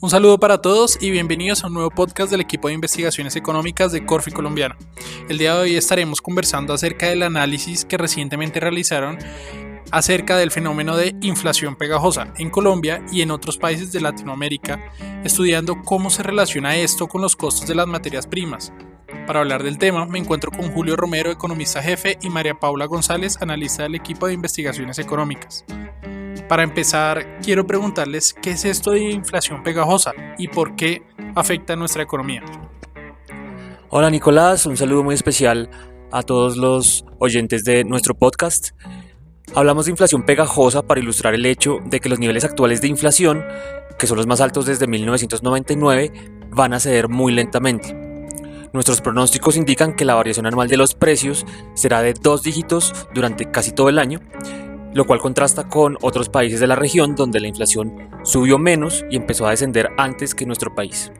Un saludo para todos y bienvenidos a un nuevo podcast del equipo de investigaciones económicas de Corfi Colombiano. El día de hoy estaremos conversando acerca del análisis que recientemente realizaron acerca del fenómeno de inflación pegajosa en Colombia y en otros países de Latinoamérica, estudiando cómo se relaciona esto con los costos de las materias primas. Para hablar del tema me encuentro con Julio Romero, economista jefe, y María Paula González, analista del equipo de investigaciones económicas. Para empezar, quiero preguntarles qué es esto de inflación pegajosa y por qué afecta a nuestra economía. Hola Nicolás, un saludo muy especial a todos los oyentes de nuestro podcast. Hablamos de inflación pegajosa para ilustrar el hecho de que los niveles actuales de inflación, que son los más altos desde 1999, van a ceder muy lentamente. Nuestros pronósticos indican que la variación anual de los precios será de dos dígitos durante casi todo el año lo cual contrasta con otros países de la región donde la inflación subió menos y empezó a descender antes que nuestro país.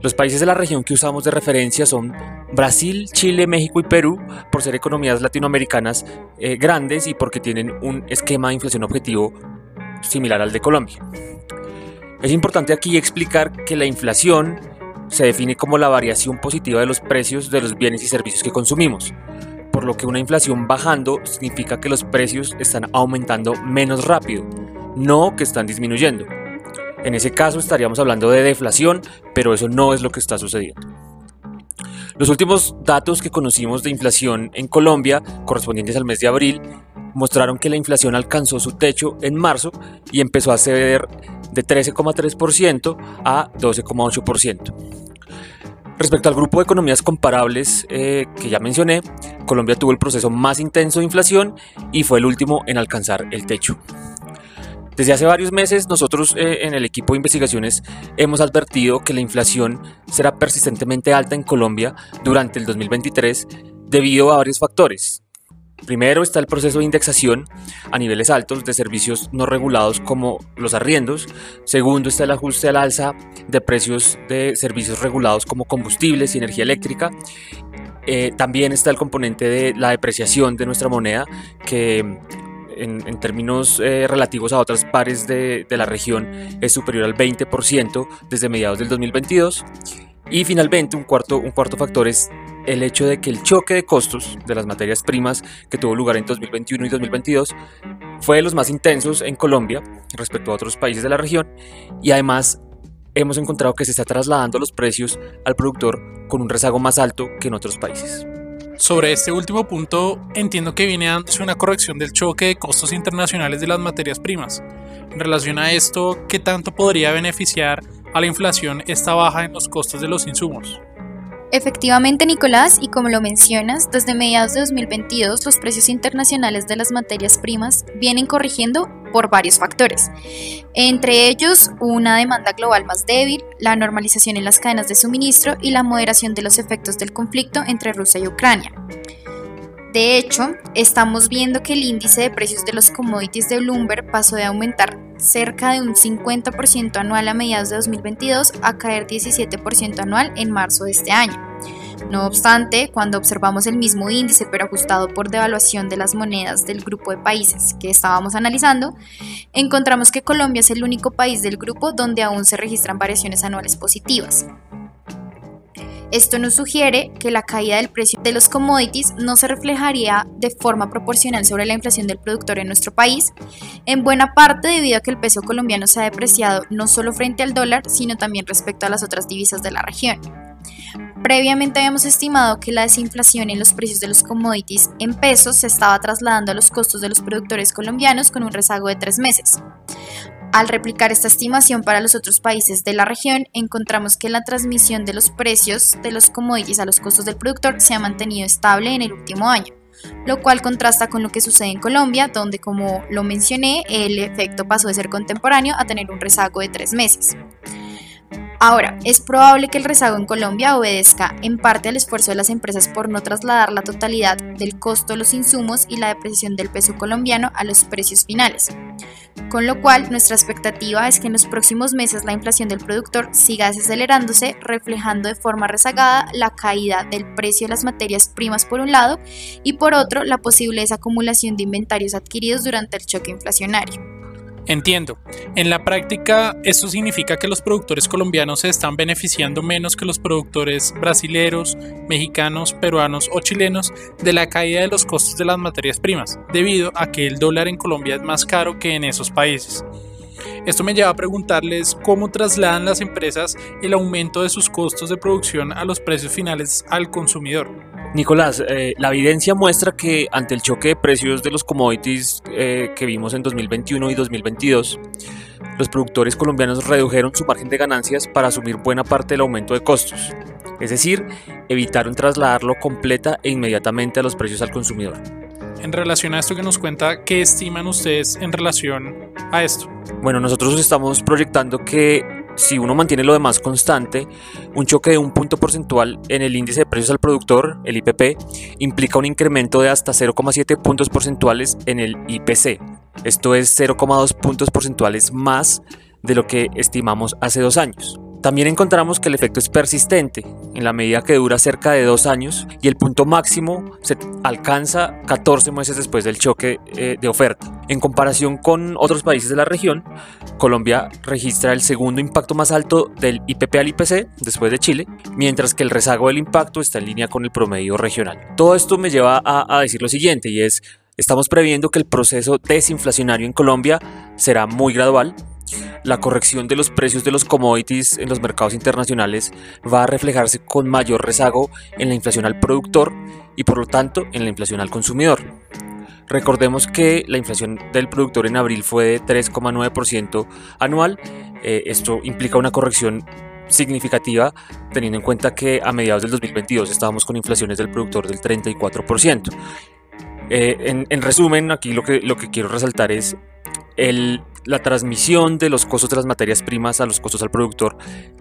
Los países de la región que usamos de referencia son Brasil, Chile, México y Perú, por ser economías latinoamericanas eh, grandes y porque tienen un esquema de inflación objetivo similar al de Colombia. Es importante aquí explicar que la inflación se define como la variación positiva de los precios de los bienes y servicios que consumimos por lo que una inflación bajando significa que los precios están aumentando menos rápido, no que están disminuyendo. En ese caso estaríamos hablando de deflación, pero eso no es lo que está sucediendo. Los últimos datos que conocimos de inflación en Colombia, correspondientes al mes de abril, mostraron que la inflación alcanzó su techo en marzo y empezó a ceder de 13,3% a 12,8%. Respecto al grupo de economías comparables eh, que ya mencioné, Colombia tuvo el proceso más intenso de inflación y fue el último en alcanzar el techo. Desde hace varios meses nosotros eh, en el equipo de investigaciones hemos advertido que la inflación será persistentemente alta en Colombia durante el 2023 debido a varios factores, Primero está el proceso de indexación a niveles altos de servicios no regulados como los arriendos. Segundo está el ajuste al alza de precios de servicios regulados como combustibles y energía eléctrica. Eh, también está el componente de la depreciación de nuestra moneda que en, términos eh, relativos a otras pares de, de la región es superior al 20% desde mediados del 2022. Y finalmente, un cuarto, un cuarto factor es el hecho de que el choque de costos de las materias primas que tuvo lugar en 2021 y 2022 fue de los más intensos en Colombia respecto a otros países de la región y además hemos encontrado que se está trasladando los precios al productor con un rezago más alto que en otros países. Sobre este último punto, entiendo que viene dándose una corrección del choque de costos internacionales de las materias primas. En relación a esto, ¿qué tanto podría beneficiar a la inflación esta baja en los costos de los insumos. Efectivamente, Nicolás, y como lo mencionas, desde mediados de 2022 los precios internacionales de las materias primas vienen corrigiendo por varios factores, entre ellos una demanda global más débil, la normalización en las cadenas de suministro y la moderación de los efectos del conflicto entre Rusia y Ucrania. De hecho, estamos viendo que el índice de precios de los commodities de Bloomberg pasó de aumentar cerca de un 50% anual a mediados de 2022 a caer 17% anual en marzo de este año. No obstante, cuando observamos el mismo índice pero ajustado por devaluación de las monedas del grupo de países que estábamos analizando, encontramos que Colombia es el único país del grupo donde aún se registran variaciones anuales positivas. Esto nos sugiere que la caída del precio de los commodities no se reflejaría de forma proporcional sobre la inflación del productor en nuestro país, en buena parte debido a que el peso colombiano se ha depreciado no solo frente al dólar, sino también respecto a las otras divisas de la región. Previamente habíamos estimado que la desinflación en los precios de los commodities en pesos se estaba trasladando a los costos de los productores colombianos con un rezago de tres meses. Al replicar esta estimación para los otros países de la región, encontramos que la transmisión de los precios de los commodities a los costos del productor se ha mantenido estable en el último año, lo cual contrasta con lo que sucede en Colombia, donde, como lo mencioné, el efecto pasó de ser contemporáneo a tener un rezago de tres meses. Ahora, es probable que el rezago en Colombia obedezca en parte al esfuerzo de las empresas por no trasladar la totalidad del costo de los insumos y la depreciación del peso colombiano a los precios finales. Con lo cual, nuestra expectativa es que en los próximos meses la inflación del productor siga desacelerándose, reflejando de forma rezagada la caída del precio de las materias primas por un lado y por otro la posible desacumulación de inventarios adquiridos durante el choque inflacionario. Entiendo. En la práctica, esto significa que los productores colombianos se están beneficiando menos que los productores brasileros, mexicanos, peruanos o chilenos de la caída de los costos de las materias primas, debido a que el dólar en Colombia es más caro que en esos países. Esto me lleva a preguntarles cómo trasladan las empresas el aumento de sus costos de producción a los precios finales al consumidor. Nicolás, eh, la evidencia muestra que ante el choque de precios de los commodities eh, que vimos en 2021 y 2022, los productores colombianos redujeron su margen de ganancias para asumir buena parte del aumento de costos, es decir, evitaron trasladarlo completa e inmediatamente a los precios al consumidor. En relación a esto que nos cuenta, ¿qué estiman ustedes en relación a esto? Bueno, nosotros estamos proyectando que si uno mantiene lo demás constante, un choque de un punto porcentual en el índice de precios al productor, el IPP, implica un incremento de hasta 0,7 puntos porcentuales en el IPC. Esto es 0,2 puntos porcentuales más de lo que estimamos hace dos años. También encontramos que el efecto es persistente, en la medida que dura cerca de dos años y el punto máximo se alcanza 14 meses después del choque eh, de oferta. En comparación con otros países de la región, Colombia registra el segundo impacto más alto del IPP al IPC después de Chile, mientras que el rezago del impacto está en línea con el promedio regional. Todo esto me lleva a, decir lo siguiente y es, estamos previendo que el proceso desinflacionario en Colombia será muy gradual la corrección de los precios de los commodities en los mercados internacionales va a reflejarse con mayor rezago en la inflación al productor y por lo tanto en la inflación al consumidor. Recordemos que la inflación del productor en abril fue de 3,9% anual. Eh, esto implica una corrección significativa teniendo en cuenta que a mediados del 2022 estábamos con inflaciones del productor del 34%. Eh, en, en, resumen, aquí lo que, lo que quiero resaltar es el, la transmisión de los costos de las materias primas a los costos al productor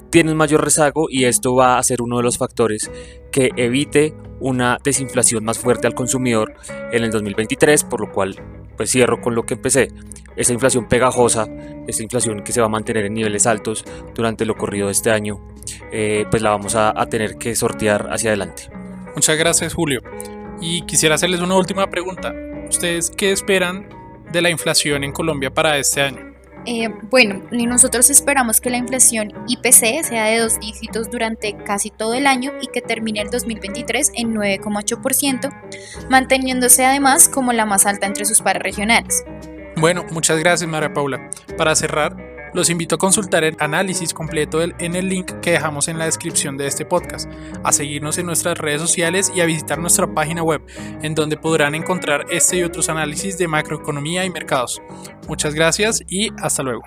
tiene un mayor rezago y esto va a ser uno de los factores que evite una desinflación más fuerte al consumidor en el 2023, por lo cual pues cierro con lo que empecé. Esa inflación pegajosa, esa inflación que se va a mantener en niveles altos durante lo corrido de este año, eh, pues la vamos a, a tener que sortear hacia adelante. Muchas gracias Julio. Y quisiera hacerles una última pregunta. ¿Ustedes qué esperan de la inflación en Colombia para este año? Eh, bueno, nosotros esperamos que la inflación IPC sea de dos dígitos durante casi todo el año y que termine el 2023 en 9,8%, manteniéndose además como la más alta entre sus pares regionales. Bueno, muchas gracias María Paula. Para cerrar, los invito a consultar el análisis completo en el link que dejamos en la descripción de este podcast, a seguirnos en nuestras redes sociales y a visitar nuestra página web, en donde podrán encontrar este y otros análisis de macroeconomía y mercados. Muchas gracias y hasta luego.